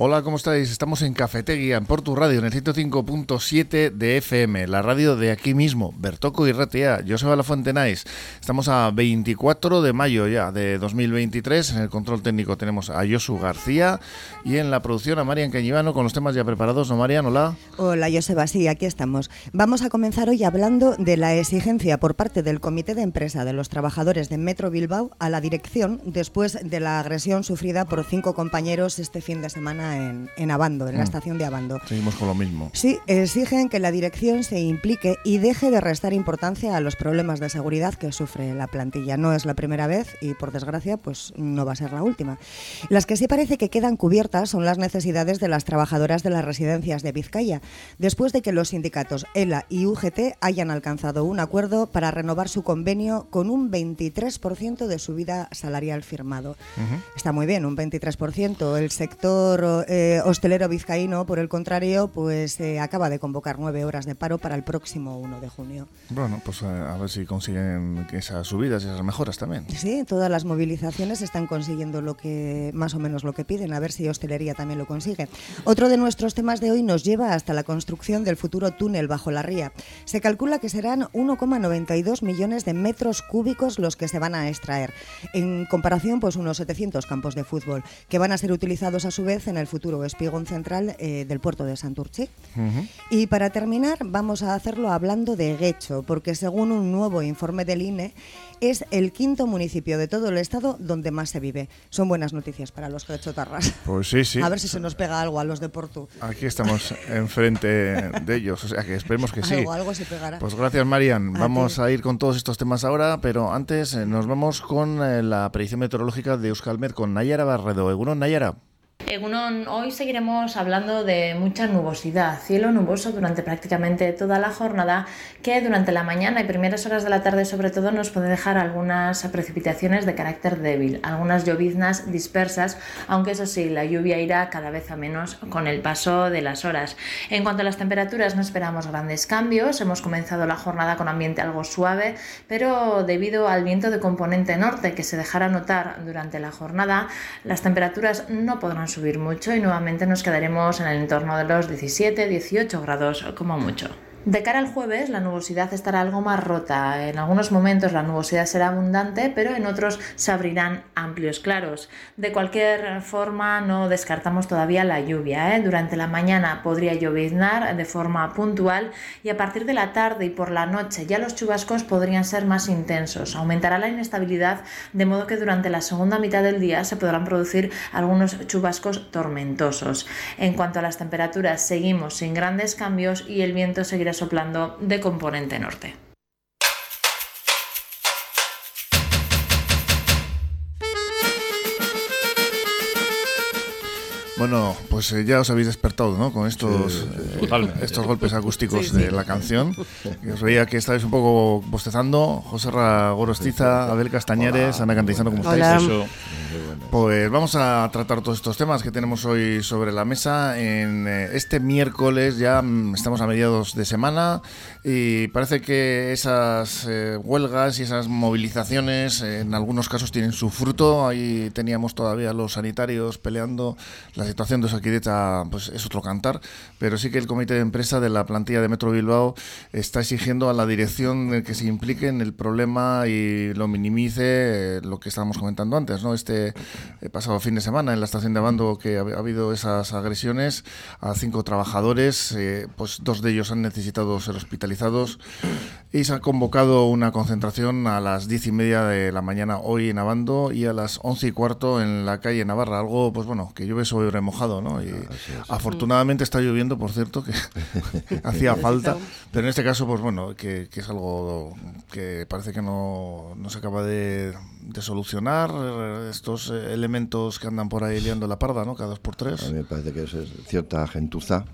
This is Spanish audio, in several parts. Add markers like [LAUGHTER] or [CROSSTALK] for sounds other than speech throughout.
Hola, ¿cómo estáis? Estamos en Cafetería, en Portu Radio, en el 105.7 de FM, la radio de aquí mismo, Bertoco y Ratia. Soy La Fuente Nice. Estamos a 24 de mayo ya de 2023. En el control técnico tenemos a Josu García y en la producción a Marian Cañivano con los temas ya preparados. ¿No, Marian? Hola. Hola, Joseba. Sí, aquí estamos. Vamos a comenzar hoy hablando de la exigencia por parte del Comité de Empresa de los Trabajadores de Metro Bilbao a la dirección después de la agresión sufrida por cinco compañeros este fin de semana en, en Abando, en la mm. estación de Abando. Seguimos con lo mismo. Sí, exigen que la dirección se implique y deje de restar importancia a los problemas de seguridad que sufre la plantilla. No es la primera vez y, por desgracia, pues no va a ser la última. Las que sí parece que quedan cubiertas son las necesidades de las trabajadoras de las residencias de Vizcaya, después de que los sindicatos ELA y UGT hayan alcanzado un acuerdo para renovar su convenio con un 23% de subida salarial firmado. Está muy bien, un 23%. El sector eh, hostelero vizcaíno, por el contrario, pues eh, acaba de convocar nueve horas de paro para el próximo 1 de junio. Bueno, pues a, ver si consiguen esas subidas y esas mejoras también. Sí, todas las movilizaciones están consiguiendo lo que más o menos lo que piden, a ver si hostelería también lo consigue. Otro de nuestros temas de hoy nos lleva hasta la construcción del futuro túnel bajo la ría. Se calcula que serán 1,92 millones de metros cúbicos los que se van a extraer. En comparación, pues unos 700 campos de fútbol, que van a ser utilizados a su vez en el futuro espigón central eh, del puerto de Santurce. Y para terminar, vamos a hacerlo hablando de Guecho, porque según un nuevo informe del INE, es el quinto municipio de todo el estado donde más se vive. Son buenas noticias para los Tarras. Pues sí, sí. [LAUGHS] A ver si se nos pega algo a los de Porto. Aquí estamos enfrente de ellos, o sea que esperemos que [LAUGHS] sí. Algo, algo se pegará. Pues gracias, Marian. vamos a ir con todos estos temas ahora, pero antes eh, nos vamos con eh, la predicción meteorológica de Euskalmet con Nayara Barredo. Egunon, Nayara. Hoy seguiremos hablando de mucha nubosidad, cielo nuboso durante prácticamente toda la jornada, que durante la mañana y primeras horas de la tarde sobre todo nos puede dejar algunas precipitaciones de carácter débil, algunas lloviznas dispersas, aunque eso sí, la lluvia irá cada vez a menos con el paso de las horas. En cuanto a las temperaturas no esperamos grandes cambios, hemos comenzado la jornada con ambiente algo suave, pero debido al viento de componente norte que se dejará notar durante la jornada, las temperaturas no podrán subir mucho y nuevamente nos quedaremos en el entorno de los 17-18 grados como mucho. De cara al jueves, la nubosidad estará algo más rota. En algunos momentos la nubosidad será abundante, pero en otros se abrirán amplios claros. De cualquier forma, no descartamos todavía la lluvia. ¿eh? Durante la mañana podría lloviznar de forma puntual y a partir de la tarde y por la noche ya los chubascos podrían ser más intensos. Aumentará la inestabilidad, de modo que durante la segunda mitad del día se podrán producir algunos chubascos tormentosos. En cuanto a las temperaturas, seguimos sin grandes cambios y el viento seguirá soplando de componente norte. Bueno, pues eh, ya os habéis despertado, ¿no? Con estos, eh, estos golpes acústicos de la canción. os veía que estáis un poco bostezando. José Gorostiza, Abel Castañares, Ana Cantizano, ¿cómo estáis? Pues vamos a tratar todos estos temas que tenemos hoy sobre la mesa. En eh, este miércoles ya mm, estamos a mediados de semana y parece que esas eh, huelgas y esas movilizaciones en algunos casos tienen su fruto. Ahí teníamos todavía los sanitarios peleando. La situación de Osakidecha pues, es otro cantar, pero sí que el comité de empresa de la plantilla de Metro Bilbao está exigiendo a la dirección que se implique en el problema y lo minimice eh, lo que estábamos comentando antes, ¿no? Este eh, pasado fin de semana en la estación de Bando que ha, habido esas agresiones a cinco trabajadores, pues dos de ellos han necesitado ser hospitalizados y se ha convocado una concentración a las diez y media de la mañana hoy en Abando y a las once y cuarto en la calle Navarra. Algo, pues bueno, que llueve sobre remojado, ¿no? Y afortunadamente está lloviendo, por cierto, que [LAUGHS] hacía falta, pero en este caso, pues bueno, que, es algo que parece que no, no se acaba de, de, solucionar estos elementos que andan por ahí liando la parda, ¿no? Cada dos por tres. A mí me parece que es cierta gentuza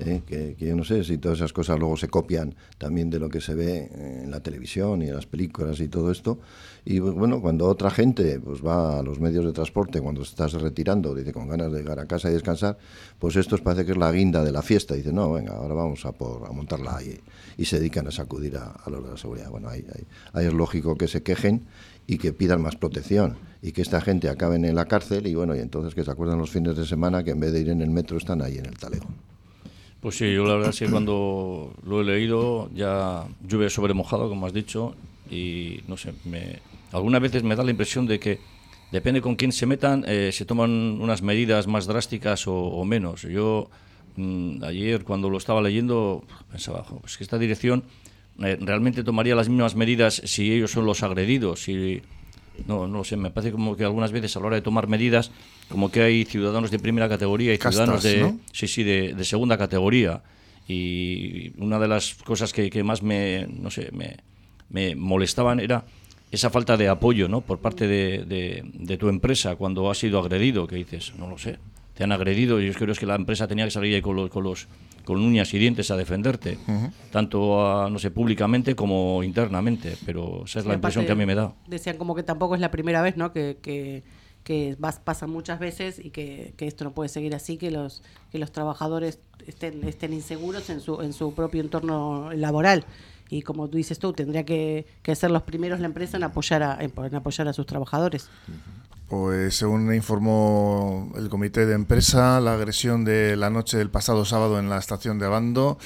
¿eh? que, yo no sé si todas esas cosas luego se copian también de lo que se ve en la televisión y en las películas y todo esto. Y bueno, cuando otra gente pues va a los medios de transporte, cuando estás retirando, dice con ganas de llegar a casa y descansar, pues esto parece que es la guinda de la fiesta. Dice, no, venga, ahora vamos a, por, a montarla ahí. Y se dedican a sacudir a, los de la seguridad. Bueno, ahí, ahí es lógico que se quejen y que pidan más protección y que esta gente acabe en la cárcel y bueno, y entonces que se acuerdan los fines de semana que en vez de ir en el metro están ahí en el talego. Pues sí, yo la verdad es que cuando lo he leído ya lluvia sobre mojado, como has dicho, y no sé, me, algunas veces me da la impresión de que depende con quién se metan, eh, se toman unas medidas más drásticas o, menos. Yo mm, ayer cuando lo estaba leyendo pensaba, pues que esta dirección realmente tomaría las mismas medidas si ellos son los agredidos, si no, no sé, me parece como que algunas veces a la hora de tomar medidas, como que hay ciudadanos de primera categoría y ciudadanos de, sí, sí, de, segunda categoría. Y una de las cosas que, que más me, no sé, me, me, molestaban era esa falta de apoyo ¿no? por parte de, de, tu empresa cuando has sido agredido, que dices, no lo sé, te han agredido y yo creo que la empresa tenía que salir ahí con los, con los con uñas y dientes a defenderte, tanto no sé, públicamente como internamente, pero esa es la impresión que a mí me da. Decían como que tampoco es la primera vez, ¿no? Que, que, que pasa muchas veces y que, que, esto no puede seguir así, que los, que los trabajadores estén, estén inseguros en su, en su propio entorno laboral. Y como tú dices tú, tendría que, que ser los primeros la empresa en apoyar a, en apoyar a sus trabajadores. Pues según informó el comité de empresa, la agresión de la noche del pasado sábado en la estación de Abando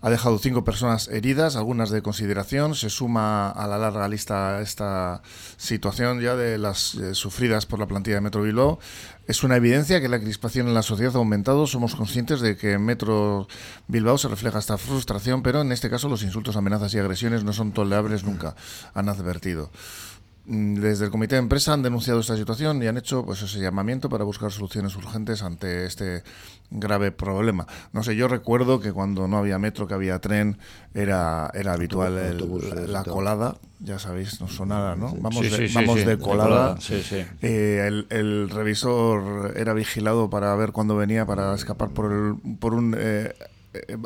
ha dejado cinco personas heridas, algunas de consideración. Se suma a la larga lista esta situación ya de las eh, sufridas por la plantilla de Metro Bilbao. Es una evidencia que la crispación en la sociedad ha aumentado. Somos conscientes de que en Metro Bilbao se refleja esta frustración, pero en este caso los insultos, amenazas y agresiones no son tolerables nunca, han advertido. Mm, desde el comité de empresa han denunciado esta situación y han hecho pues ese llamamiento para buscar soluciones urgentes ante este grave problema. No sé, yo recuerdo que cuando no había metro, que había tren, era, era habitual la colada, ya sabéis, no sonara, ¿no? Vamos, de, vamos de colada. Eh, el, el, revisor era vigilado para ver cuándo venía para escapar por, el, por un eh,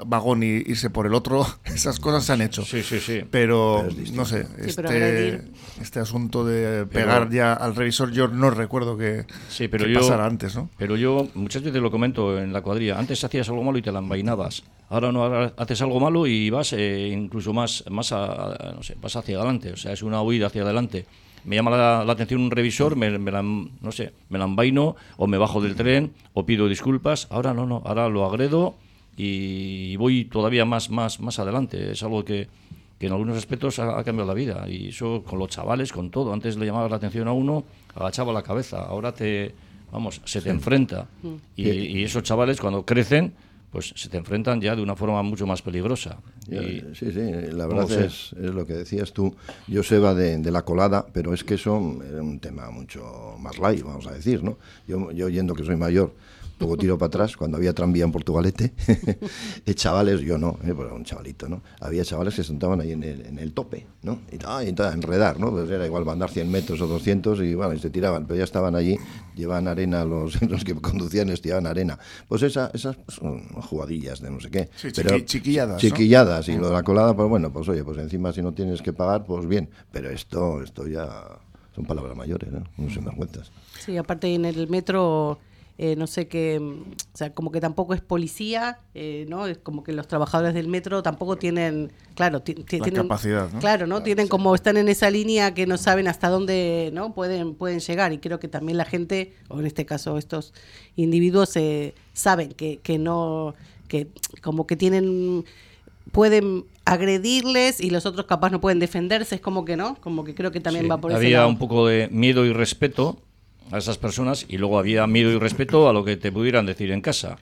vagón y irse por el otro, [LAUGHS] esas cosas se han hecho. Sí, sí, sí. Pero, no sé, este, este asunto de pegar ya al revisor, yo no recuerdo que, sí, pero pasara antes, ¿no? Pero yo muchas veces lo comento en la cuadrilla, antes hacías algo malo y te la envainabas. Ahora no, haces algo malo y vas eh, incluso más, más, no sé, vas hacia adelante, o sea, es una huida hacia adelante me llama la, atención un revisor, me, la, no sé, me la envaino o me bajo del tren o pido disculpas. Ahora no, no, ahora lo agredo y voy todavía más, más, más adelante. Es algo que, que en algunos aspectos ha, cambiado la vida. Y eso con los chavales, con todo. Antes le llamaba la atención a uno, agachaba la cabeza. Ahora te, vamos, se te enfrenta. Mm. Y, esos chavales cuando crecen, pues se te enfrentan ya de una forma mucho más peligrosa. sí, sí, la verdad es, es, lo que decías tú. Yo se va de, de, la colada, pero es que eso es un tema mucho más light, vamos a decir, ¿no? Yo, yo yendo que soy mayor, poco tiro para atrás, cuando había tranvía en Portugalete, [LAUGHS] chavales, yo no, eh, un chavalito, ¿no? Había chavales que se sentaban ahí en el, en el tope, ¿no? Y, ah, y a enredar, ¿no? Pues era igual andar 100 metros o 200 y bueno, y se tiraban, pero ya estaban allí, llevaban arena, los, [LAUGHS] los que conducían les tiraban arena. Pues esa, esas son jugadillas de no sé qué. pero, chiquilladas. Chiquilladas, y lo de la colada, pues bueno, pues oye, pues encima si no tienes que pagar, pues bien, pero esto, esto ya son palabras mayores, ¿no? No se me cuentas. Sí, aparte en el metro eh, no sé qué, o sea, como que tampoco es policía, eh, ¿no? Es como que los trabajadores del metro tampoco tienen, claro, tienen capacidad, Claro, ¿no? tienen como están en esa línea que no saben hasta dónde, ¿no? Pueden pueden llegar y creo que también la gente, o en este caso estos individuos eh, saben que que no que como que tienen pueden agredirles y los otros capaz no pueden defenderse, es como que no, como que creo que también va por ese lado. Había un poco de miedo y respeto a esas personas y luego había miedo y respeto a lo que te pudieran decir en casa.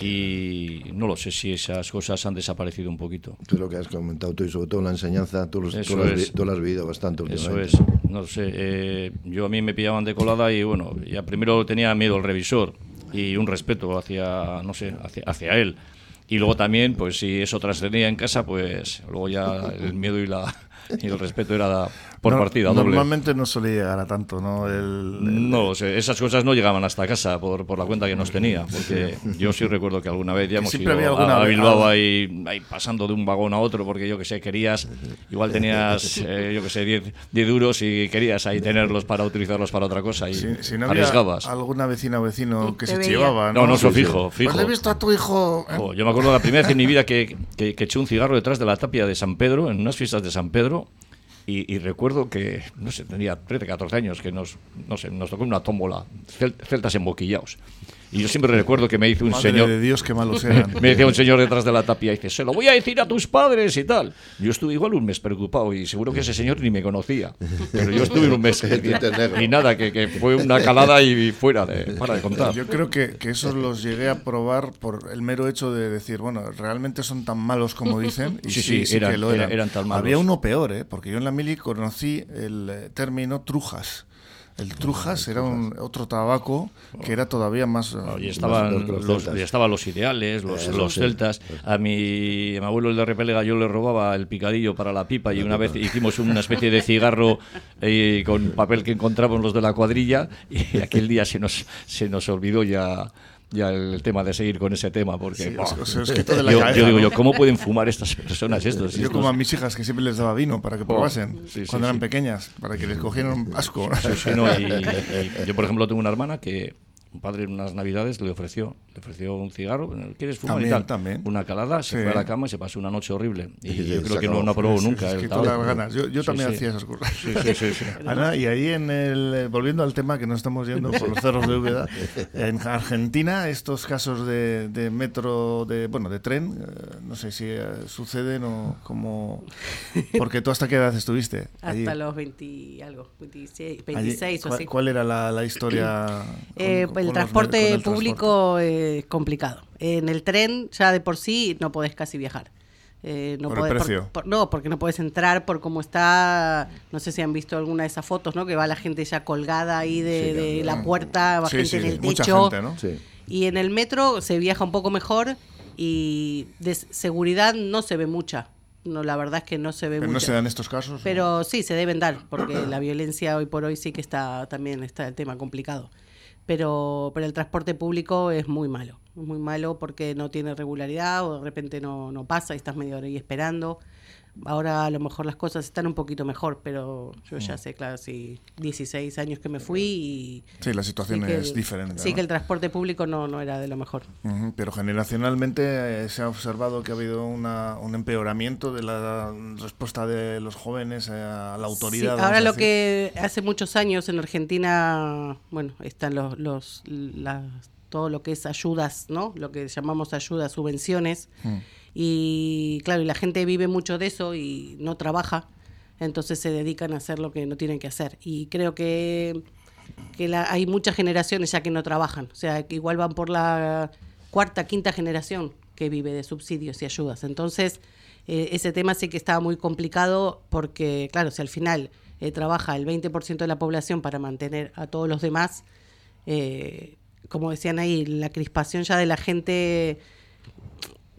Y no lo sé si esas cosas han desaparecido un poquito. Tú lo que has comentado tú y sobre todo la enseñanza, tú, lo, has, vivido bastante Eso es, no sé, eh, yo a mí me pillaban de colada y bueno, ya primero tenía miedo al revisor y un respeto hacia, no sé, hacia, hacia él. Y luego también, pues si eso trascendía en casa, pues luego ya el miedo y la, [LAUGHS] y el respeto era por partida doble. Normalmente no solía llegar a tanto, ¿no? no, esas cosas no llegaban hasta casa por, por la cuenta que nos tenía, porque yo sí recuerdo que alguna vez ya hemos ido a, Bilbao ahí, ahí, pasando de un vagón a otro, porque yo que sé, querías, igual tenías, eh, yo que sé, 10 euros y querías ahí tenerlos para utilizarlos para otra cosa y si, no arriesgabas. alguna vecina o vecino que se llevaba, ¿no? No, no, eso fijo, fijo. Pues he visto a tu hijo... ¿eh? yo me acuerdo la primera vez en mi vida que, que, que eché un cigarro detrás de la tapia de San Pedro, en unas fiestas de San Pedro, y, recuerdo que, no sé, tenía 13, 14 años, que nos, no sé, nos tocó una tómbola, celtas emboquillados. Y yo siempre recuerdo que me dice un señor. de Dios, qué malos [LAUGHS] eran. me decía un señor detrás de la tapia y dice: Se lo voy a decir a tus padres y tal. Yo estuve igual un mes preocupado y seguro que ese señor ni me conocía. Pero yo estuve un mes. [LAUGHS] y nada, que, que, fue una calada y fuera de, para de contar. Yo creo que, que esos los llegué a probar por el mero hecho de decir: Bueno, realmente son tan malos como dicen. Y sí, sí, eran, eran. tan malos. Había uno peor, ¿eh? porque yo en la mili conocí el término trujas. El Trujas era un, otro tabaco que era todavía más. y estaban los, estaban los ideales, los, los celtas. A mi, abuelo el de Repelega yo le robaba el picadillo para la pipa y una vez hicimos una especie de cigarro [LAUGHS] eh, con papel que encontramos los de la cuadrilla y aquel día se nos, se nos olvidó ya ya el tema de seguir con ese tema, porque yo, digo yo, ¿cómo pueden fumar estas personas estos? Yo como a mis hijas que siempre les daba vino para que probasen cuando eran pequeñas, para que les cogieran asco. yo por ejemplo tengo una hermana que un padre en unas navidades le ofreció, le ofreció un cigarro, ¿quieres fumar también, y tal? También. Una calada, se fue a la cama y se pasó una noche horrible. Y yo creo que no, no aprobó nunca. Es que ganas. Yo, yo también hacía esas cosas. [LAUGHS] Ana, y ahí en el, volviendo al tema que nos estamos yendo por los cerros de Úbeda, en Argentina estos casos de, de metro, de bueno, de tren, eh, no sé si eh, suceden o como... Porque tú hasta qué edad estuviste? Hasta los 20 algo, 26, 26 o así. ¿Cuál era la, la historia? Eh, el transporte público es complicado. En el tren ya de por sí no podés casi viajar. Eh, no ¿Por el precio? no, porque no puedes entrar por cómo está. No sé si han visto alguna de esas fotos, ¿no? Que va la gente ya colgada ahí de, la puerta, va gente en el techo. Y en el metro se viaja un poco mejor y de seguridad no se ve mucha. No, la verdad es que no se ve ¿Pero no se dan estos casos? Pero sí, se deben dar, porque la violencia hoy por hoy sí que está también está el tema complicado pero, pero el transporte público es muy malo, muy malo porque no tiene regularidad o de repente no, no pasa y estás medio hora ahí esperando. Ahora a lo mejor las cosas están un poquito mejor, pero yo ya mm. sé, claro, sí, 16 años que me fui y... Sí, la situación es diferente. Sí, que el transporte público no, no era de lo mejor. pero generacionalmente eh, se ha observado que ha habido una, un empeoramiento de la respuesta de los jóvenes eh, a la autoridad. Sí, ahora lo que hace muchos años en Argentina, bueno, están los, los las, todo lo que es ayudas, ¿no? Lo que llamamos ayudas, subvenciones. Mm. Y claro, y la gente vive mucho de eso y no trabaja, entonces se dedican a hacer lo que no tienen que hacer. Y creo que, que hay muchas generaciones ya que no trabajan, o sea, que igual van por la cuarta, quinta generación que vive de subsidios y ayudas. Entonces, eh, ese tema sí que estaba muy complicado porque, claro, si al final eh, trabaja el 20% de la población para mantener a todos los demás, eh, como decían ahí, la crispación ya de la gente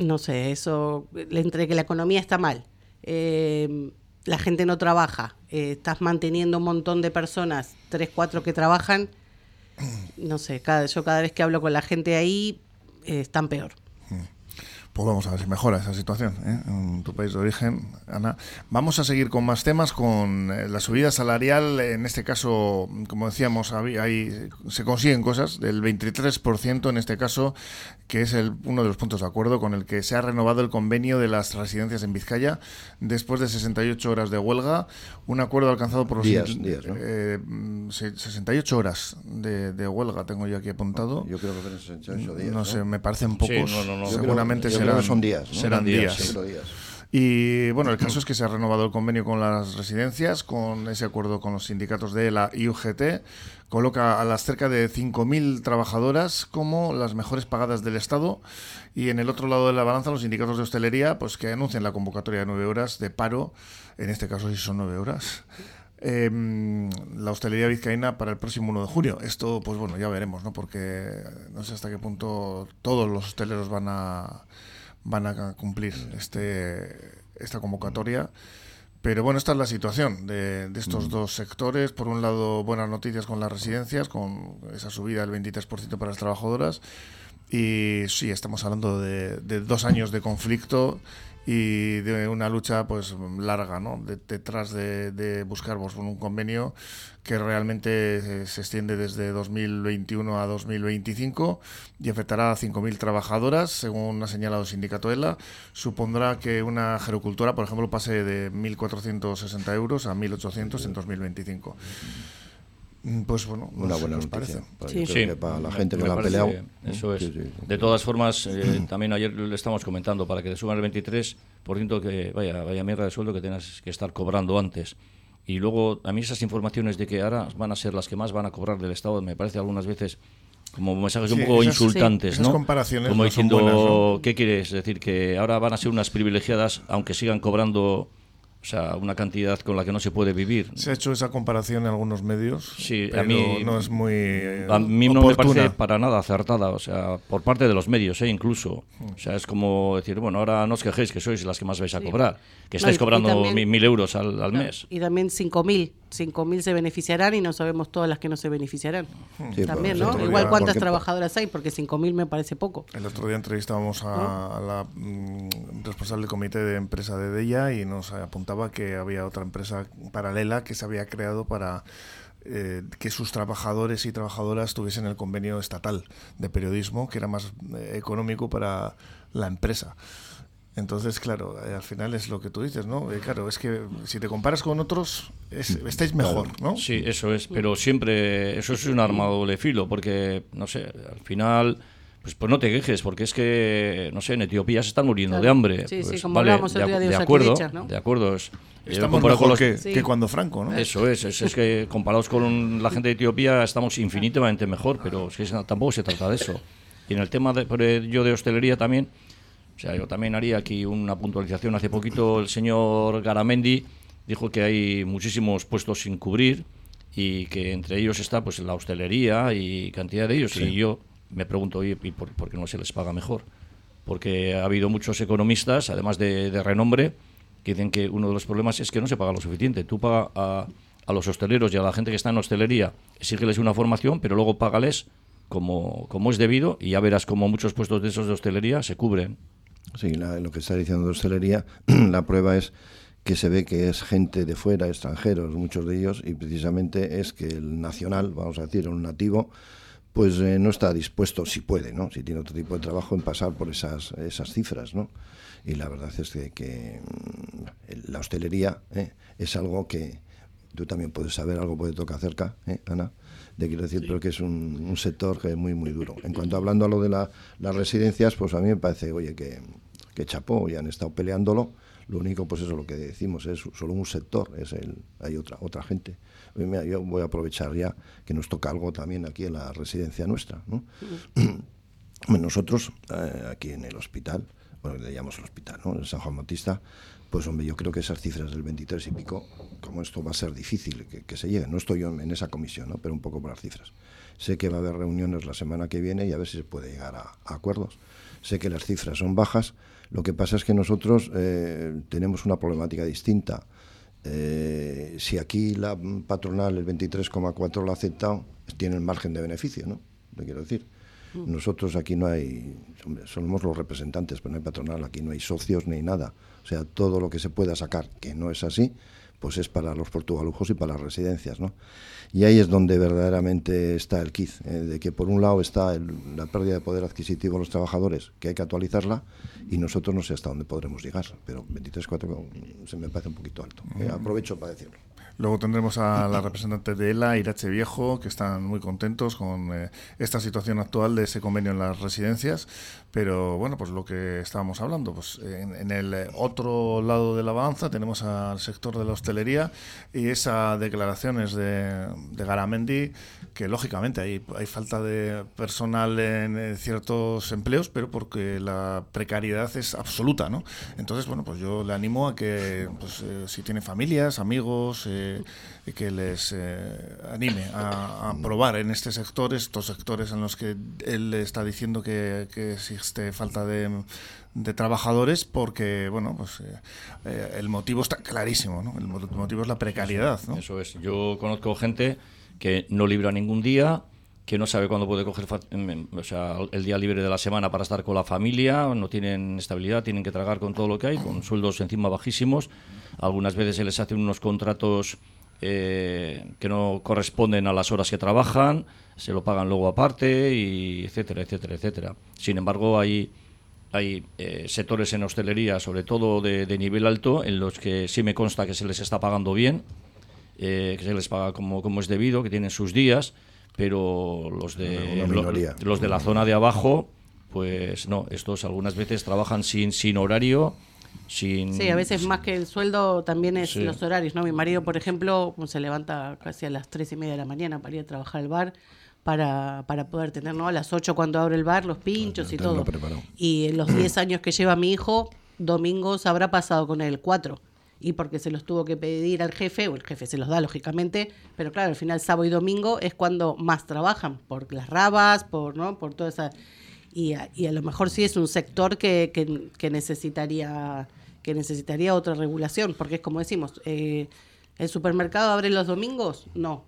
no sé, eso, entre que la economía está mal, eh, la gente no trabaja, eh, estás manteniendo un montón de personas, tres, cuatro que trabajan, no sé, cada, yo cada vez que hablo con la gente ahí, eh, están peor. Pues vamos a ver si mejora esa situación ¿eh? en tu país de origen, Ana. Vamos a seguir con más temas, con eh, la subida salarial. En este caso, como decíamos, hay, se consiguen cosas del 23% en este caso, que es el, uno de los puntos de acuerdo con el que se ha renovado el convenio de las residencias en Vizcaya después de 68 horas de huelga. Un acuerdo alcanzado por los... Días, días, ¿no? 68 eh, horas de, huelga tengo yo aquí apuntado. Yo creo que fueron 68 días. No, sé, me parecen pocos. Seguramente son días. Serán días. Y bueno, el caso es que se ha renovado el convenio con las residencias, con ese acuerdo con los sindicatos de la y UGT, coloca a las cerca de 5.000 trabajadoras como las mejores pagadas del Estado y en el otro lado de la balanza los sindicatos de hostelería pues que anuncian la convocatoria de nueve horas de paro, en este caso sí son nueve horas. Em, la hostelería vizcaína para el próximo 1 de junio. Esto, pues bueno, ya veremos, ¿no? Porque no sé hasta qué punto todos los hosteleros van a van a cumplir este, esta convocatoria. Pero bueno, esta es la situación de, estos dos sectores. Por un lado, buenas noticias con las residencias, con esa subida del 23% para las trabajadoras. Y sí, estamos hablando de, de dos años de conflicto y de una lucha pues larga ¿no? detrás de, buscar pues, un convenio que realmente se extiende desde 2021 a 2025 y afectará a 5.000 trabajadoras, según ha señalado el sindicato ELA. Supondrá que una gerocultora, por ejemplo, pase de 1.460 euros a 1.800 en 2025. Mm, pues bueno, una buena noticia. Sí. para la gente que lo ha peleado. Eso es. De todas formas, eh, también ayer le estamos comentando, para que te suban el 23%, que vaya, vaya mierda de sueldo que tengas que estar cobrando antes. Y luego, a mí esas informaciones de que ahora van a ser las que más van a cobrar del Estado, me parece algunas veces como mensajes un poco insultantes, ¿no? comparaciones como diciendo, ¿qué quieres decir? Que ahora van a ser unas privilegiadas, aunque sigan cobrando o sea, una cantidad con la que no se puede vivir. Se ha hecho esa comparación en algunos medios. Sí, a mí no es muy. A mí no me parece para nada acertada, o sea, por parte de los medios, ¿eh? incluso. O sea, es como decir, bueno, ahora no os quejéis que sois las que más vais a cobrar, que estáis cobrando mil euros al, mes. Y también cinco mil. Cinco mil se beneficiarán y no sabemos todas las que no se beneficiarán. también, ¿no? Igual cuántas trabajadoras hay, porque cinco mil me parece poco. El otro día entrevistábamos a, la mm, responsable del comité de empresa de Della y nos apuntaba que había otra empresa paralela que se había creado para eh, que sus trabajadores y trabajadoras tuviesen el convenio estatal de periodismo, que era más eh, económico para la empresa. Entonces, claro, eh, al final es lo que tú dices, ¿no? claro, es que si te comparas con otros, estáis mejor, ¿no? Sí, eso es, pero siempre, eso es un arma doble filo, porque, no sé, al final pues, pues no te quejes, porque es que, no sé, en Etiopía se están muriendo de hambre. Sí, sí, como de, el día de, de acuerdo, de acuerdo. Es, estamos mejor que, que, cuando Franco, ¿no? Eso es, es, que [LAUGHS] comparados con la gente de Etiopía estamos infinitamente mejor, pero es que tampoco se trata de eso. Y en el tema de, yo de hostelería también, o sea, yo también haría aquí una puntualización. Hace poquito el señor Garamendi dijo que hay muchísimos puestos sin cubrir y que entre ellos está pues la hostelería y cantidad de ellos. Y yo me pregunto, ¿y por, qué no se les paga mejor? Porque ha habido muchos economistas, además de, renombre, que dicen que uno de los problemas es que no se paga lo suficiente. Tú pagas a, los hosteleros y a la gente que está en hostelería, exígeles una formación, pero luego págales como, como es debido y ya verás como muchos puestos de esos de hostelería se cubren. Sí, lo que está diciendo de hostelería, [CLEARS THROAT] la prueba es que se ve que es gente de fuera, extranjeros, muchos de ellos, y precisamente es que el nacional, vamos a decir, un nativo, pues eh, no está dispuesto, si puede, ¿no? si tiene otro tipo de trabajo, en pasar por esas, esas cifras. ¿no? Y la verdad es que, mm, la hostelería ¿eh? es algo que tú también puedes saber, algo puede tocar cerca, ¿eh, Ana? De quiero decir, pero que es un, un, sector que es muy, muy duro. En cuanto hablando a lo de la, las residencias, pues a mí me parece, oye, que, que chapó y han estado peleándolo. Lo único, pues eso, lo que decimos, es solo un sector, es el, hay otra, otra gente yo voy a aprovechar ya que nos toca algo también aquí en la residencia nuestra. Nosotros, eh, aquí en el hospital, bueno, le llamamos el hospital, ¿no? En San Juan Bautista, pues hombre, yo creo que esas cifras del 23 y pico, como esto va a ser difícil que, se llegue, no estoy yo en esa comisión, ¿no? pero un poco por las cifras. Sé que va a haber reuniones la semana que viene y a ver si se puede llegar a, acuerdos. Sé que las cifras son bajas, lo que pasa es que nosotros eh, tenemos una problemática distinta. Eh, si aquí la patronal, el 23,4 lo ha aceptado, tiene el margen de beneficio, ¿no? Le quiero decir. Mm. Nosotros aquí no hay, somos los representantes, pero no hay patronal, aquí no hay socios ni nada. O sea, todo lo que se pueda sacar, que no es así, pues es para los portugalujos y para las residencias, ¿no? Y ahí es donde verdaderamente está el quiz, eh, de que por un lado está la pérdida de poder adquisitivo de los trabajadores, que hay que actualizarla, y nosotros no sé hasta dónde podremos llegar, pero 23.4 se me parece un poquito alto. Eh, aprovecho para decirlo. Luego tendremos a la representante de ELA, Irache Viejo, que están muy contentos con eh, esta situación actual de ese convenio en las residencias. Pero bueno, pues lo que estábamos hablando, pues en, el otro lado de la balanza tenemos al sector de la hostelería y esas declaraciones de, de Garamendi que lógicamente hay, hay falta de personal en ciertos empleos, pero porque la precariedad es absoluta, ¿no? Entonces, bueno, pues yo le animo a que, pues, eh, si tiene familias, amigos, eh, que les eh, anime a, probar en este sector, estos sectores en los que él está diciendo que, que existe falta de, de trabajadores porque, bueno, pues el motivo está clarísimo, ¿no? El motivo es la precariedad, ¿no? Eso es. Yo conozco gente que no libra ningún día, que no sabe cuándo puede coger o sea, el día libre de la semana para estar con la familia, no tienen estabilidad, tienen que tragar con todo lo que hay, con sueldos encima bajísimos. Algunas veces se les hacen unos contratos eh, que no corresponden a las horas que trabajan, se lo pagan luego aparte, y etcétera, etcétera, etcétera. Sin embargo, hay, hay eh, sectores en hostelería, sobre todo de, de nivel alto, en los que sí me consta que se les está pagando bien eh, que se les paga como, como es debido, que tienen sus días, pero los de, los de la zona de abajo, pues no, estos algunas veces trabajan sin, sin horario. Sin... Sí, a veces más que el sueldo también es los horarios, ¿no? Mi marido, por ejemplo, se levanta casi a las tres y media de la mañana para ir a trabajar al bar para, para poder tener, ¿no? A las 8 cuando abre el bar, los pinchos y todo. Y en los [CLEARS THROAT] 10 años que lleva mi hijo, domingos habrá pasado con él cuatro y porque se los tuvo que pedir al jefe, o el jefe se los da lógicamente, pero claro, al final sábado y domingo es cuando más trabajan, por las rabas, por, ¿no? por toda esa... Y a, y a lo mejor sí es un sector que, que, necesitaría que necesitaría otra regulación, porque es como decimos, eh, ¿el supermercado abre los domingos? No.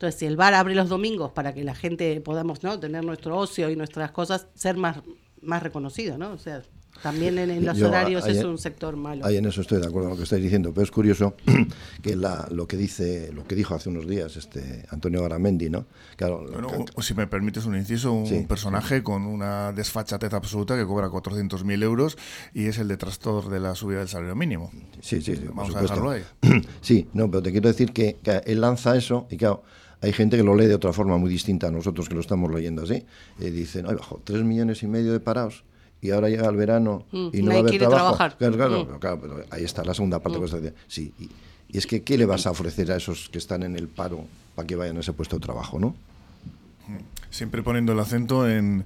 Entonces, si el bar abre los domingos para que la gente podamos ¿no? tener nuestro ocio y nuestras cosas, ser más, más reconocido, ¿no? O sea, también en, los horarios es un sector malo. Ahí en eso estoy de acuerdo con lo que estáis diciendo, pero es curioso [CLEARS THROAT] que la, lo que dice, lo que dijo hace unos días este Antonio Garamendi, ¿no? Claro, si me permites un inciso, un personaje con una desfachatez absoluta que cobra 400.000 euros y es el detractor de la subida del salario mínimo. Sí, sí, Vamos a dejarlo ahí. [CLEARS THROAT] Sí, no, pero te quiero decir que, él lanza eso y claro, hay gente que lo lee de otra forma muy distinta a nosotros que lo estamos leyendo así. Y dicen, ay, bajo, tres millones y medio de parados y ahora llega el verano mm, y no va a haber trabajo. Trabajar. Claro, mm. claro, pero ahí está la segunda parte mm. que está Sí, y, es que ¿qué le vas a ofrecer a esos que están en el paro para que vayan a ese puesto de trabajo, no? Siempre poniendo el acento en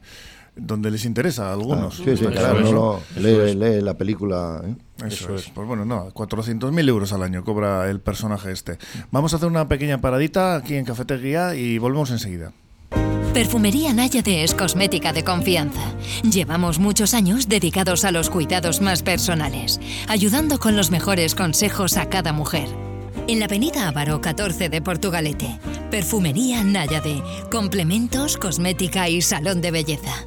donde les interesa a algunos. sí, sí, claro, lee, la película. ¿eh? Eso, es. Pues bueno, no, 400.000 euros al año cobra el personaje este. Vamos a hacer una pequeña paradita aquí en Cafetería y volvemos enseguida. Perfumería Náyade es cosmética de confianza. Llevamos muchos años dedicados a los cuidados más personales, ayudando con los mejores consejos a cada mujer. En la avenida Ávaro 14 de Portugalete, Perfumería Náyade, complementos, cosmética y salón de belleza.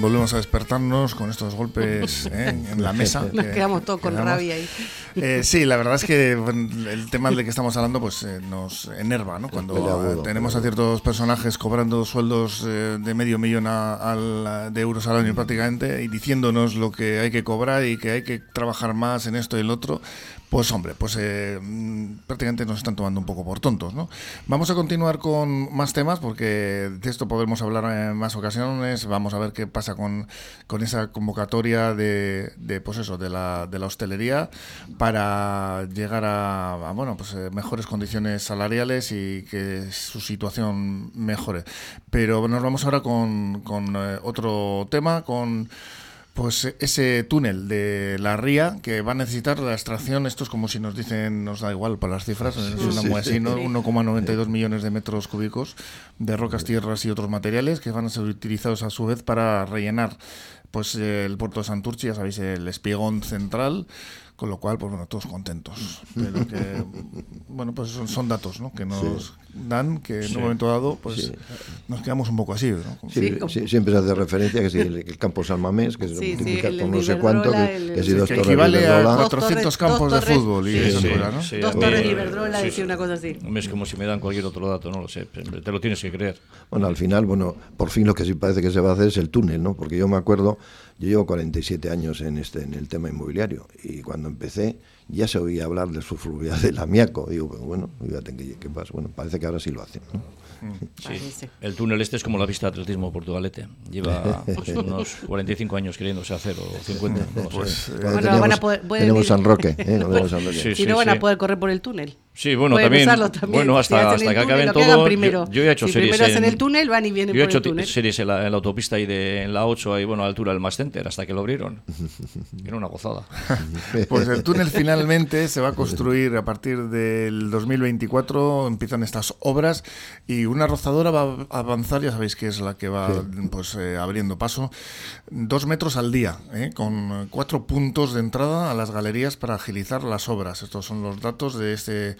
Volvemos a despertarnos con estos golpes [LAUGHS] ¿eh? en la mesa. Nos quedamos todos con rabia ahí. Eh, sí, la verdad es que [LAUGHS] el tema del que estamos hablando pues eh, nos enerva, ¿no? Cuando tenemos a ciertos personajes cobrando sueldos de medio millón de euros al año prácticamente y diciéndonos lo que hay que cobrar y que hay que trabajar más en esto y el otro, pues hombre, pues eh, mm, prácticamente nos están tomando un poco por tontos, ¿no? Vamos a continuar con más temas porque de esto podremos hablar en más ocasiones. Vamos a ver qué pasa con, esa convocatoria de, de, pues eso, de la, de la hostelería para llegar a, bueno, pues eh, mejores condiciones salariales y que su situación mejore. Pero nos vamos ahora con, con eh, otro tema, con pues ese túnel de la ría que va a necesitar la extracción, esto es como si nos dicen, nos da igual para las cifras, es una muy así, 1,92 millones de metros cúbicos de rocas, tierras y otros materiales que van a ser utilizados a su vez para rellenar pues el puerto de Santurchi, ya sabéis, el espigón central, con lo cual, pues bueno, todos contentos. Pero que, bueno, pues son, son datos ¿no? que nos dan que en un momento dado, pues nos quedamos un poco así. ¿no? Sí, siempre se hace referencia que si el, campo San Mamés, que se multiplica por no sé cuánto, que, que si dos torres equivale a 400 campos de fútbol y eso fuera, ¿no? dos torres de Iberdrola, decía una cosa así. Es como si me dan cualquier otro dato, no lo sé, te lo tienes que creer. Bueno, al final, bueno, por fin lo que sí parece que se va a hacer es el túnel, ¿no? Porque yo me acuerdo, yo llevo 47 años en este en el tema inmobiliario y cuando empecé ya se oía hablar del fluvial del amiaco. Digo, bueno, fíjate qué pasa. Bueno, parece que ahora sí lo hacen. ¿no? Sí. El túnel este es como la pista de atletismo Portugalete. Lleva [LAUGHS] pues, unos 45 años queriéndose hacer, o 50. [LAUGHS] No pues, bueno, van a poder, tenemos San Roque. ¿eh? San Roque. si no, van a poder correr por el túnel. Sí, bueno, también, Bueno, hasta, hasta que acaben todo. Primero. Yo, he hecho si series. Primero en, el túnel, van y vienen yo he hecho túnel. series en la, autopista y de, en la 8, ahí, bueno, a la altura del Mass Center, hasta que lo abrieron. [LAUGHS] Era una gozada. [LAUGHS] pues el túnel finalmente se va a construir a partir del 2024. Empiezan estas obras y una rozadora va a avanzar, ya sabéis que es la que va pues eh, abriendo paso, dos metros al día, ¿eh? con cuatro puntos de entrada a las galerías para agilizar las obras. Estos son los datos de este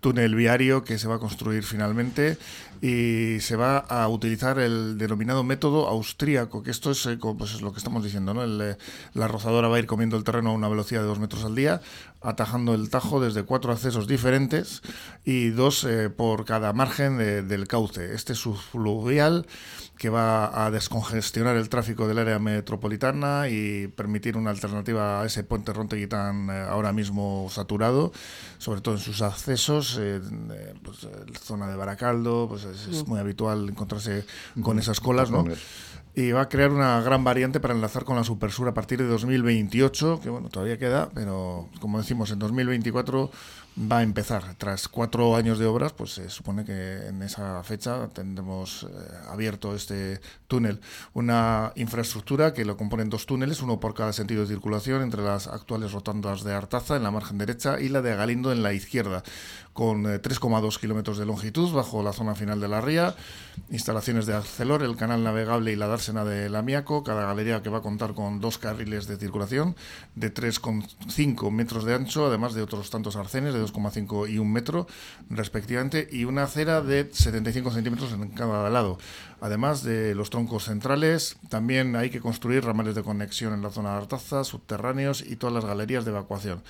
túnel viario que se va a construir finalmente y se va a utilizar el denominado método austríaco, que esto es, eh, pues es lo que estamos diciendo, ¿no? Eh, la rozadora va a ir comiendo el terreno a una velocidad de dos metros al día, atajando el tajo desde cuatro accesos diferentes y dos eh, por cada margen del cauce. Este subfluvial que va a descongestionar el tráfico del área metropolitana y permitir una alternativa a ese puente Rontegui tan eh, ahora mismo saturado, sobre todo en sus accesos, en eh, pues, zona de Baracaldo, pues es, muy habitual encontrarse con esas colas, ¿no? y va a crear una gran variante para enlazar con la Supersur a partir de 2028, que bueno, todavía queda, pero como decimos, en 2024 va a empezar. Tras cuatro años de obras, pues se supone que en esa fecha tendremos eh, abierto este túnel. Una infraestructura que lo componen dos túneles, uno por cada sentido de circulación, entre las actuales rotondas de Artaza en la margen derecha y la de Galindo en la izquierda, con 3,2 eh, kilómetros de longitud bajo la zona final de la ría, instalaciones de Arcelor, el canal navegable y la dársena de Lamiaco, cada galería que va a contar con dos carriles de circulación de 3,5 metros de ancho, además de otros tantos arcenes de 2,5 y 1 metro respectivamente, y una acera de 75 centímetros en cada lado. Además de los troncos centrales, también hay que construir ramales de conexión en la zona de Artaza, subterráneos y todas las galerías de evacuación.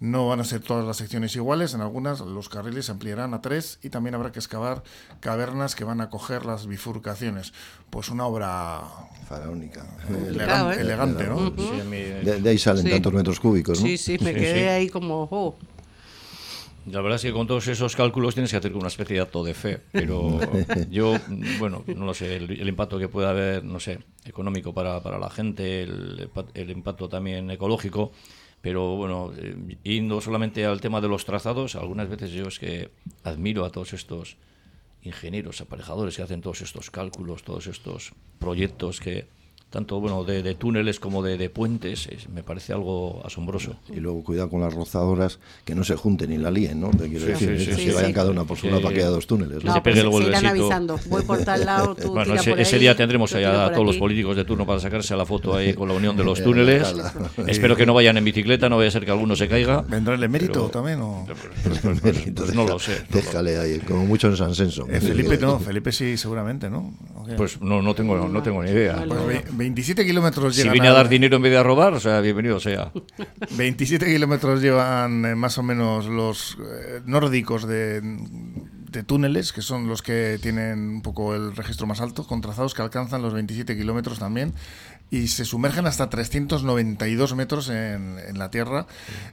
No van a ser todas las secciones iguales, en algunas los carriles se ampliarán a tres y también habrá que excavar cavernas que van a coger las bifurcaciones. Pues una obra faraónica, elegante, ¿no? de, ahí salen tantos metros cúbicos, ¿no? Sí, sí, me quedé ahí como... Oh. La verdad es que con todos esos cálculos tienes que hacer una especie de acto de fe, pero [LAUGHS] yo, bueno, no lo sé, el, impacto que puede haber, no sé, económico para, para la gente, el, el impacto también ecológico, pero bueno, eh, yendo solamente al tema de los trazados, algunas veces yo es que admiro a todos estos ingenieros, aparejadores que hacen todos estos cálculos, todos estos proyectos que, tanto bueno de, de túneles como de, de puentes, me parece algo asombroso. Y luego cuidado con las rozadoras, que no se junten y la líen, ¿no? quiero decir, que vayan cada una por su lado para que haya dos túneles. ¿no? se pegue pues el avisando, voy por tal lado, tú [LAUGHS] Bueno, ese, día tendremos allá a todos los políticos de turno para sacarse la foto ahí con la unión de [LAUGHS] los túneles. Espero que no vayan en bicicleta, no vaya a ser que alguno se caiga. ¿Vendrá el emérito también o...? [LAUGHS] Pues, no lo sé. Déjale ahí, como mucho en San Senso. Eh, Felipe no, Felipe sí, seguramente, ¿no? Pues no, no, tengo, no tengo ni idea. Pues 27 kilómetros llegan. Si vine a, dar dinero en vez de a robar, o sea, bienvenido sea. [LAUGHS] 27 kilómetros llevan eh, más o menos los eh, nórdicos de, de, túneles, que son los que tienen un poco el registro más alto, con trazados que alcanzan los 27 kilómetros también. Y se sumergen hasta 392 metros en, en, la tierra.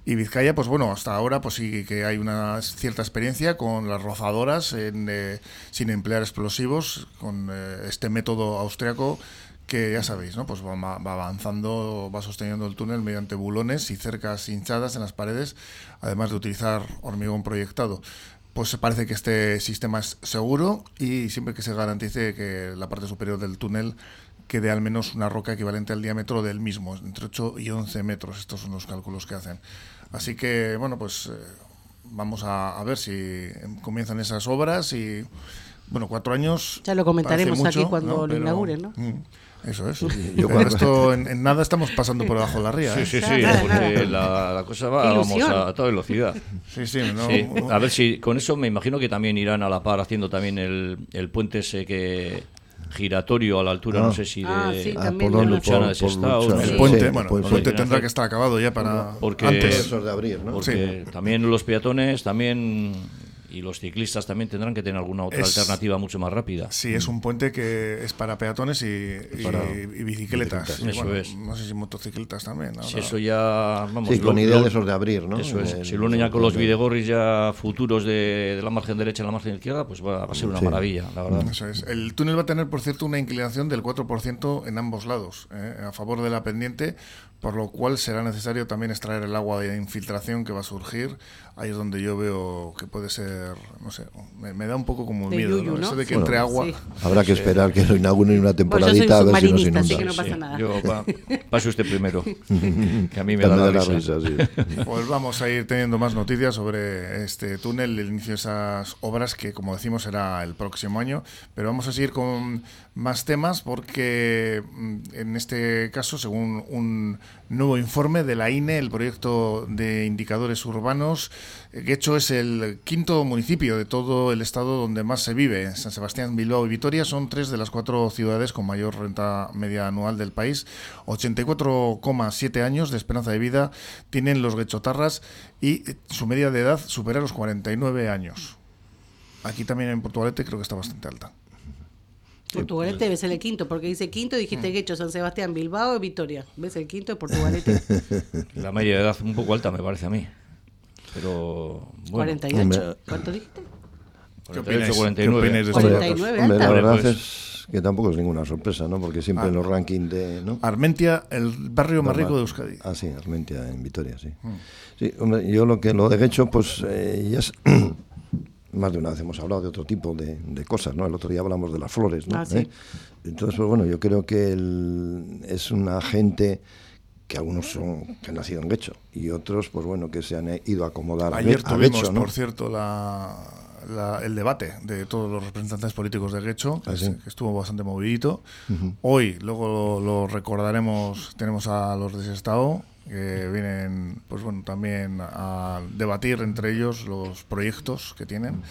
Y Vizcaya, pues bueno, hasta ahora pues sí que hay una cierta experiencia con las rozadoras en, eh, sin emplear explosivos, con este método austriaco que ya sabéis, ¿no? Pues va, avanzando, va sosteniendo el túnel mediante bulones y cercas hinchadas en las paredes, además de utilizar hormigón proyectado. Pues parece que este sistema es seguro y siempre que se garantice que la parte superior del túnel quede al menos una roca equivalente al diámetro del mismo, entre 8 y 11 metros. Estos son los cálculos que hacen. Así que, bueno, pues eh, vamos a, ver si comienzan esas obras y, bueno, cuatro años. Ya lo comentaremos aquí cuando lo inauguren, ¿no? Mm, eso es. Yo con esto en, nada estamos pasando por debajo de la ría. Sí, ¿eh? sí, sí, porque la, cosa va vamos, a, toda velocidad. Sí, sí, no, A ver si con eso me imagino que también irán a la par haciendo también el, el puente ese que giratorio a la altura, no ah. sé si de, ah, sí, ah, por, Luchana de El puente, bueno, el puente tendrá que estar acabado ya para porque, antes. De abrir, ¿no? Porque también los peatones, también y los ciclistas también tendrán que tener alguna otra alternativa mucho más rápida. Sí, es un puente que es para peatones y, y, bicicletas. eso es. No sé si motocicletas también. Si eso ya. Vamos, sí, con idea de esos de abrir, ¿no? Eso es. si lo unen ya con los videgorris ya futuros de, de, la margen derecha y la margen izquierda, pues va, a ser una maravilla, la verdad. Eso es. El túnel va a tener, por cierto, una inclinación del 4% en ambos lados, ¿eh? a favor de la pendiente, por lo cual será necesario también extraer el agua de infiltración que va a surgir. Ahí es donde yo veo que puede ser, no sé, me, da un poco como miedo, ¿no? Eso de que entre agua. Habrá que esperar que lo inauguren una temporadita a ver si nos inunda. Así que no pasa nada. Yo, pase usted primero, [LAUGHS] que a mí me da la, risa. Pues vamos a ir teniendo más noticias sobre este túnel, el inicio de esas obras que, como decimos, será el próximo año. Pero vamos a seguir con más temas porque mm, en este caso, según un nuevo informe de la INE, el proyecto de indicadores urbanos. Guecho es el quinto municipio de todo el estado donde más se vive. San Sebastián, Bilbao y Vitoria son tres de las cuatro ciudades con mayor renta media anual del país. 84,7 años de esperanza de vida tienen los guechotarras y su media de edad supera los 49 años. Aquí también en Portugalete creo que está bastante alta. Portugalete debe ser el quinto, porque dice quinto, dijiste que hecho San Sebastián, Bilbao y Vitoria. ¿Ves? El quinto de Portugalete. [LAUGHS] La media de edad un poco alta, me parece a mí. Pero. Bueno. 48. ¿Cuánto dijiste? 48, 49. 49 hombre, la verdad pues- es que tampoco es ninguna sorpresa, ¿no? Porque siempre en los rankings de. ¿no? Armentia, el barrio más rico de Euskadi. Ah, sí, Armentia, en Vitoria, sí. Mm. Sí, hombre, yo lo que lo de hecho, pues eh, ya es. [CLEARS THROAT] más de una vez hemos hablado de otro tipo de, cosas, ¿no? El otro día hablamos de las flores, ¿no? Ah, ¿Eh? Entonces, pues bueno, yo creo que es una gente que algunos son que han nacido en Guecho y otros, pues bueno, que se han ido a acomodar Ayer a, tuvimos, por cierto, el debate de todos los representantes políticos de Guecho, ah, que estuvo bastante movidito. Hoy, luego lo, recordaremos, tenemos a los de Estado que vienen pues bueno también a debatir entre ellos los proyectos que tienen.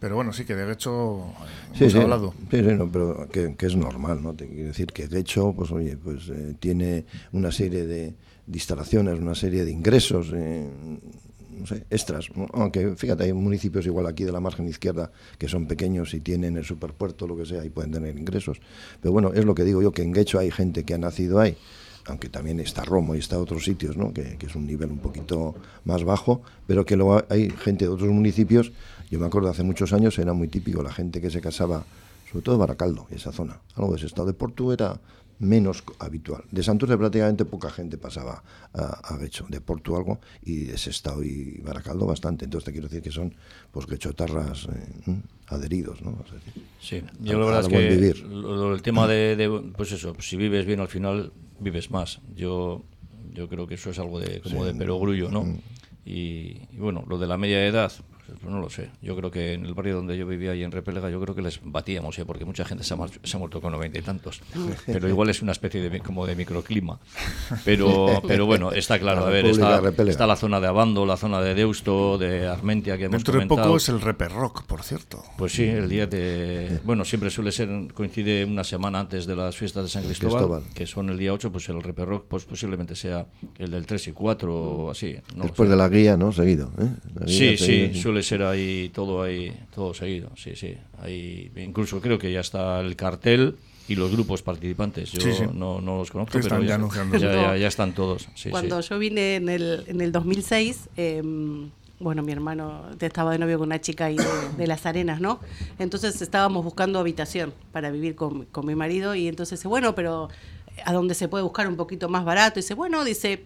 Pero bueno sí que de hecho sí, hemos hablado. Sí, sí no, pero que, es normal no te quiero decir que de hecho pues oye pues eh, tiene una serie de, instalaciones una serie de ingresos eh, no sé, extras. Aunque fíjate, hay municipios igual aquí de la margen izquierda que son pequeños y tienen el superpuerto, lo que sea, y pueden tener ingresos. Pero bueno, es lo que digo yo, que en Guecho hay gente que ha nacido ahí aunque también está Romo y está otros sitios, ¿no? que, es un nivel un poquito más bajo, pero que luego hay gente de otros municipios, yo me acuerdo hace muchos años era muy típico la gente que se casaba, sobre todo de Baracaldo, esa zona, algo de ese estado de Porto era menos habitual. De Santurce prácticamente poca gente pasaba a, a de Porto algo, y de ese estado y Baracaldo bastante. Entonces te quiero decir que son pues quechotarras eh, adheridos, ¿no? sí, yo la verdad es que el tema de, de, pues eso, si vives bien al final vives más. Yo, yo creo que eso es algo de, como de perogrullo, ¿no? Mm. y, bueno, lo de la media edad, no lo sé. Yo creo que en el barrio donde yo vivía, ahí en Repelega, yo creo que les batíamos, ¿eh? porque mucha gente se ha, se ha muerto con noventa y tantos. Pero igual es una especie de como de microclima. Pero, pero bueno, está claro. A ver, está, está, la zona de Abando, la zona de Deusto, de Armentia, que hemos Dentro de poco es el Reper Rock, por cierto. Pues sí, el día de... Bueno, siempre suele ser, coincide una semana antes de las fiestas de San Cristóbal, que son el día 8, pues el Reper Rock pues posiblemente sea el del 3 y 4 o así. Después de la guía, ¿no? Seguido. ¿eh? sí, sí, suele ser ahí todo ahí todo seguido sí sí ahí incluso creo que ya está el cartel y los grupos participantes yo No, no, los conozco pero ya, ya, están todos cuando yo vine en el, en el 2006 em, bueno, mi hermano estaba de novio con una chica ahí de, las arenas, ¿no? Entonces estábamos buscando habitación para vivir con, con mi marido y entonces dice, bueno, pero ¿a dónde se puede buscar un poquito más barato? Y dice, bueno, dice,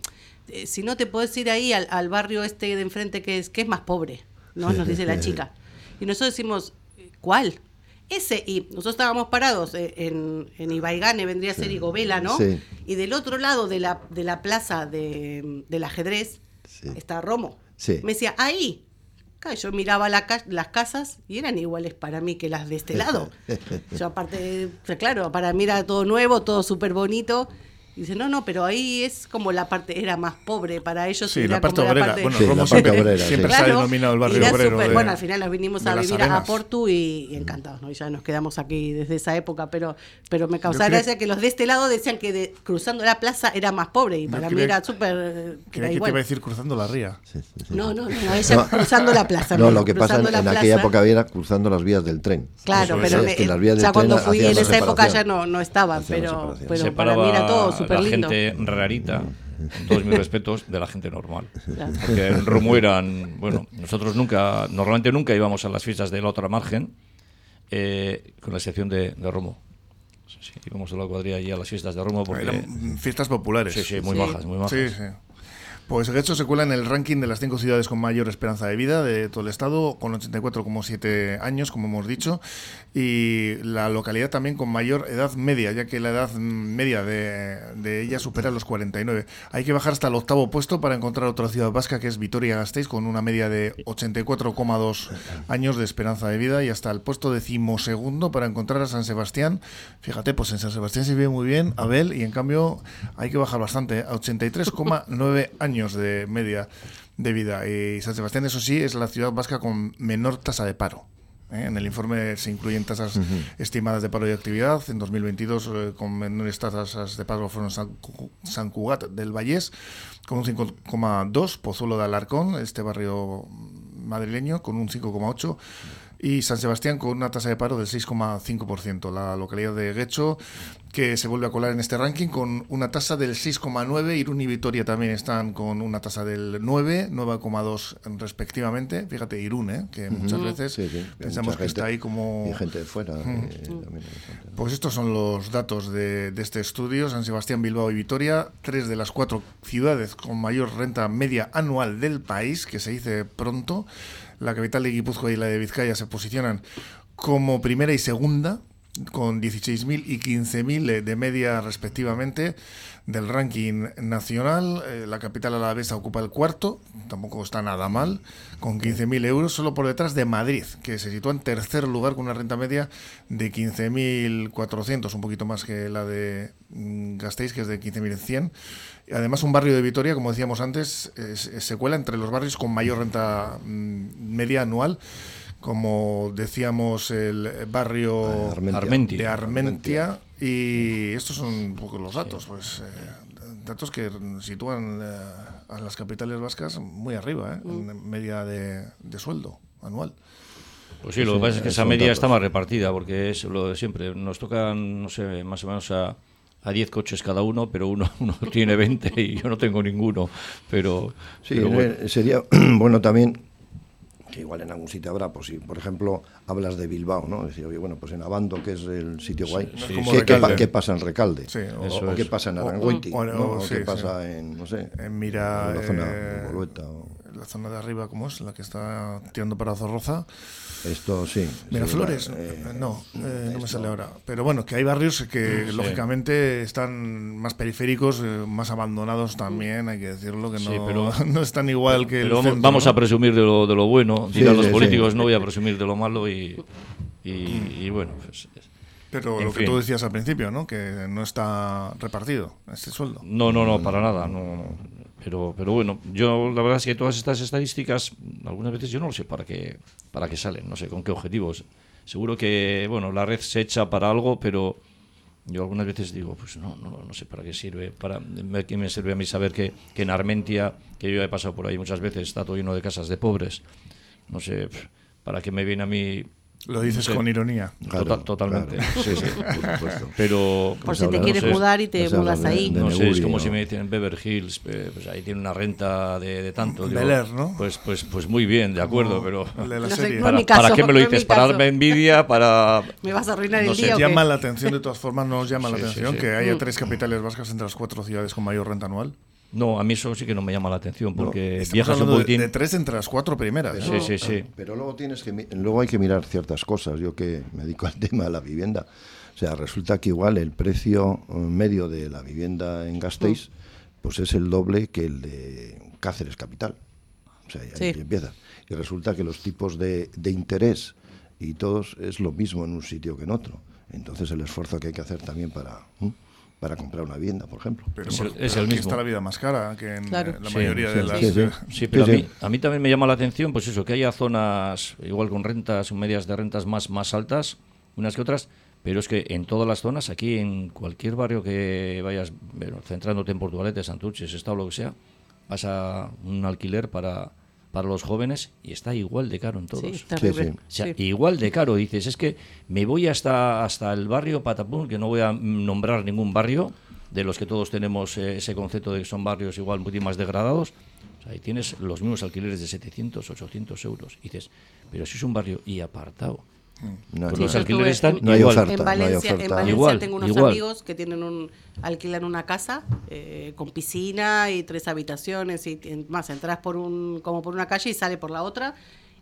eh, si no te puedes ir ahí al, al, barrio este de enfrente que es, que es más pobre. ¿No? Nos dice la chica. Y nosotros decimos, ¿cuál? Ese, y nosotros estábamos parados eh, en, en Ibaigane, vendría a ser Igobela, ¿no? Sí. Y del otro lado de la, de la plaza de, del ajedrez Sí. está Romo. Sí. Me decía, ahí. Yo miraba la las casas y eran iguales para mí que las de este lado. [LAUGHS] Yo aparte, sea, claro, para mí era todo nuevo, todo súper bonito. Y dice, no, no, pero ahí es como la parte, era más pobre para ellos. Sí, la parte obrera. parte- Bueno, Sí, Romo la siempre, obrera, siempre sí. se ha denominado el barrio obrero. de- bueno, al final nos vinimos a vivir a. Portu y, y encantados, ¿no? Y ya nos quedamos aquí desde esa época, pero, pero me causaba creo- gracia que los de este lado decían que de- cruzando la plaza era más pobre y para mí creía- era súper... eh, Creía era que te iba a decir cruzando la ría. Sí, sí, sí. No, no, no, no, ella No. cruzando la plaza. No, lo que pasa en, la en aquella época era cruzando las vías del tren. Claro, pero ya cuando fui en la esa época ya no, no estaban, la pero, para mí era todo súper la lindo. gente rarita, con todos mis respetos, de la gente normal. Claro. Porque en Romo eran, bueno, nosotros nunca, normalmente nunca íbamos a las fiestas de la otra margen, eh, con la excepción de, de Romo. Sí, sí, íbamos a la cuadrilla allí a las fiestas de Romo porque... Eran fiestas populares. Sí, sí, muy Sí. majas, muy majas. Sí, sí. Pues Guecho se cuela en el ranking de las cinco ciudades con mayor esperanza de vida de todo el estado, con 84,7 años, como hemos dicho, y la localidad también con mayor edad media, ya que la edad media de, de ella supera los 49. Hay que bajar hasta el octavo puesto para encontrar otra ciudad vasca, que es Vitoria-Gasteiz, con una media de 84,2 años de esperanza de vida, y hasta el puesto decimosegundo para encontrar a San Sebastián. Fíjate, pues en San Sebastián se vive muy bien, Abel, y en cambio hay que bajar bastante, a 83,9 años de media de vida. Y San Sebastián, eso sí, es la ciudad vasca con menor tasa de paro. ¿eh? En el informe se incluyen tasas estimadas de paro y actividad. En 2022, eh, con menores tasas de paro fueron San, San Cugat del Vallés, con un 5,2, Pozuelo de Alarcón, este barrio madrileño, con un 5,8, y San Sebastián con una tasa de paro del 6,5%. La localidad de Guecho, que se vuelve a colar en este ranking con una tasa del 6,9. Irún y Vitoria también están con una tasa del 9, 9,2 respectivamente. Fíjate, Irún, ¿eh? que muchas veces Sí, sí, hay pensamos mucha que está ahí como... Y gente de fuera. eh. Pues estos son los datos de, de este estudio. San Sebastián, Bilbao y Vitoria, tres de las cuatro ciudades con mayor renta media anual del país, que se dice pronto. La capital de Guipúzcoa y la de Vizcaya se posicionan como primera y segunda, con 16.000 y 15.000 de media respectivamente del ranking nacional. Eh, la capital alavesa ocupa el cuarto, tampoco está nada mal, con 15.000 euros, solo por detrás de Madrid, que se sitúa en tercer lugar con una renta media de 15.400, un poquito más que la de mm, Gasteiz, que es de 15.100. Además, un barrio de Vitoria, como decíamos antes, es- es- se cuela entre los barrios con mayor renta mm, media anual, como decíamos el barrio Armentia. Armentia. de Armentia. Y estos son un poco los datos, pues eh, datos que sitúan eh, a las capitales vascas muy arriba, ¿eh? en media de, de sueldo anual. Pues sí, lo que Sí, pasa es que esa media datos. está más repartida, porque es lo de siempre. Nos tocan, no sé, más o menos a, a 10 coches cada uno, pero uno, [LAUGHS] uno tiene 20 y yo no tengo ninguno. Pero, Sí, pero bueno. eh, sería [CLEARS THROAT] bueno también que igual en algún sitio habrá, pues si por ejemplo hablas de Bilbao, ¿no? Decir, oye, bueno, pues en Abando, que es el sitio guay, no es ¿qué, qué qué pasa en Recalde? Sí, o, eso o qué pasa en O- Aranguiti, o- ¿no? sí, qué sí. pasa en, no sé, En Mira, en la zona eh, de Bolueta o- la zona de arriba, ¿cómo es? La que está tirando para Zorroza. Esto sí. Miraflores, sí, eh, no, eh, no me sale ahora. Pero bueno, que hay barrios que lógicamente están más periféricos, eh, más abandonados también, hay que decirlo, que no, Sí, pero- [LAUGHS] no están igual que el Pero vamos, centro, vamos ¿no? a presumir de lo, de lo bueno, Sí, dirán sí, los sí. políticos, no voy a presumir de lo malo y, y, y bueno, pues, Pero en lo que fin. tú decías al principio, ¿no? Que no está repartido este sueldo. no, no, no, para nada, no, no. Pero, pero bueno, yo la verdad es que todas estas estadísticas, algunas veces yo no lo sé para qué, para qué salen, no sé con qué objetivos. Seguro que, bueno, la red se echa para algo, pero yo algunas veces digo, pues no, no, no sé para qué sirve. Para, que me sirve a mí saber que, que en Armentia, que yo he pasado por ahí muchas veces, está todo lleno de casas de pobres. No sé, para qué me viene a mí. Lo dices no sé, con ironía. Claro, total- totalmente. claro. Sí, sí, por supuesto. [LAUGHS] Pero. Por Pues si te quieres no mudar y te pues mudas de- ahí. de- No sé, es como ¿no? si me dicen en Beverly Hills, pues ahí tiene una renta de, de tanto. Digo, Bel Air, ¿no? Pues, pues, pues muy bien, de acuerdo, pero. La No sé, no ¿Para, caso, para qué me lo no dices? ¿Para darme envidia? ¿Para.? [LAUGHS] ¿Me vas a arruinar No el sé, día? Llama la atención, de todas formas, nos llama la Sí, sí, atención sí. que haya tres capitales vascas entre las cuatro ciudades con mayor renta anual. No, a mí eso sí que no me llama la atención porque Estamos viajas un de, de tres entre las cuatro primeras. Pero, ¿no? Sí, sí, sí. Pero luego tienes que mi- luego hay que mirar ciertas cosas. Yo que me dedico al [LAUGHS] tema de la vivienda, o sea, resulta que igual el precio eh, medio de la vivienda en Gasteiz, pues es el doble que el de Cáceres capital. O sea, y ahí Sí. empieza. Y resulta que los tipos de, de interés y todos es lo mismo en un sitio que en otro. Entonces el esfuerzo que hay que hacer también para. Para comprar una vivienda, por ejemplo. Pero, Es el- es pero el aquí mismo. está la vida más cara que en Claro. la Sí, mayoría sí, de sí, las... sí, sí. Sí, pero Sí, a, mí, a mí también me llama la atención, pues eso, que haya zonas igual con rentas, medias de rentas más, más altas, unas que otras, pero es que en todas las zonas, aquí en cualquier barrio que vayas, bueno, centrándote en Portugalete, Santurce, Estado, lo que sea, vas a un alquiler para, para los jóvenes y está igual de caro en todos. Sí. O sea, Sí. igual de caro. Dices, es que me voy hasta, hasta el barrio Patapún, que no voy a nombrar ningún barrio, de los que todos tenemos eh, ese concepto de que son barrios igual un poquito más degradados. O sea, ahí tienes los mismos alquileres de 700, 800 euros. Y dices, pero si es un barrio y apartado. No, Pues no. los alquileres están No hay igual. oferta. En no hay Valencia, en. Valencia Igual, tengo unos igual. amigos que tienen un alquilan una casa eh, con piscina y tres habitaciones y en- más entras por un como por una calle y sale por la otra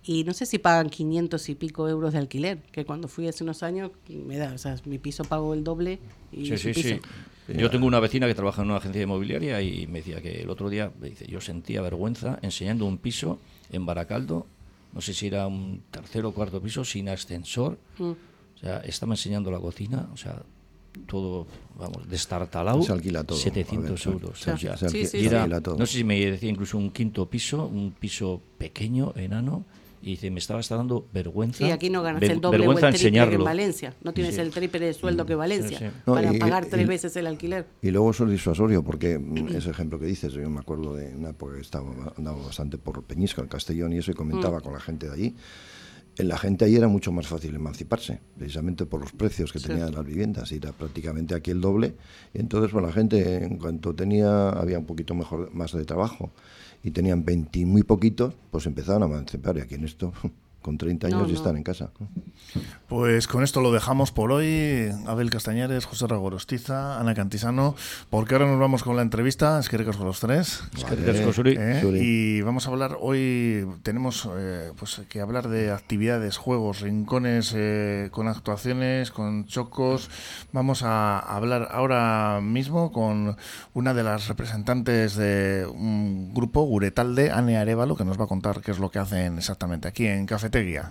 y no sé si pagan 500 y pico euros de alquiler, que cuando fui hace unos años me da, o sea, mi piso pagó el doble y Sí, sí, piso. sí. Yo tengo una vecina que trabaja en una agencia inmobiliaria y me decía que el otro día, me dice, yo sentía vergüenza enseñando un piso en Baracaldo, no sé si era un tercero o cuarto piso, sin ascensor. Mm. O sea, estaba enseñando la cocina, o sea, todo, vamos, destartalado. Se alquila todo, 700 a ver, euros. se- o sea, se sí, sí. era- alquila todo. no sé si me decía incluso un quinto piso, un piso pequeño, enano, y dice, me estaba está dando vergüenza. Sí, aquí no ganas ver- el doble o el vergüenza triple que en enseñarlo. Valencia. No tienes Sí. el triple de sueldo que Valencia sí. Para y- pagar tres y- veces el alquiler. Y luego eso es disuasorio, porque mm, [CLEARS THROAT] ese ejemplo que dices, yo me acuerdo de una época que estaba andaba bastante por Peñisca, el Castellón y eso, y comentaba con la gente de allí. En la gente ahí era mucho más fácil emanciparse, precisamente por los precios que Sí. tenían las viviendas, y era prácticamente aquí el doble. Y entonces, pues la gente, en cuanto tenía, había un poquito mejor, más de trabajo, y tenían 20 y muy poquitos, pues empezaban a emancipar, y aquí en esto, [LAUGHS] con 30 años No, no. están en casa. Pues con esto lo dejamos por hoy. Abel Castañares, José Ragorostiza, Ana Cantisano, porque ahora nos vamos con la entrevista. Es que con los tres. Eskerrik asko zuri. ¿eh? Y vamos a hablar hoy, tenemos eh, pues que hablar de actividades, juegos, rincones eh, con actuaciones, con chocos. Vamos a hablar ahora mismo con una de las representantes de un grupo, Guretalde, Ane Arevalo, que nos va a contar qué es lo que hacen exactamente aquí en Cafetería.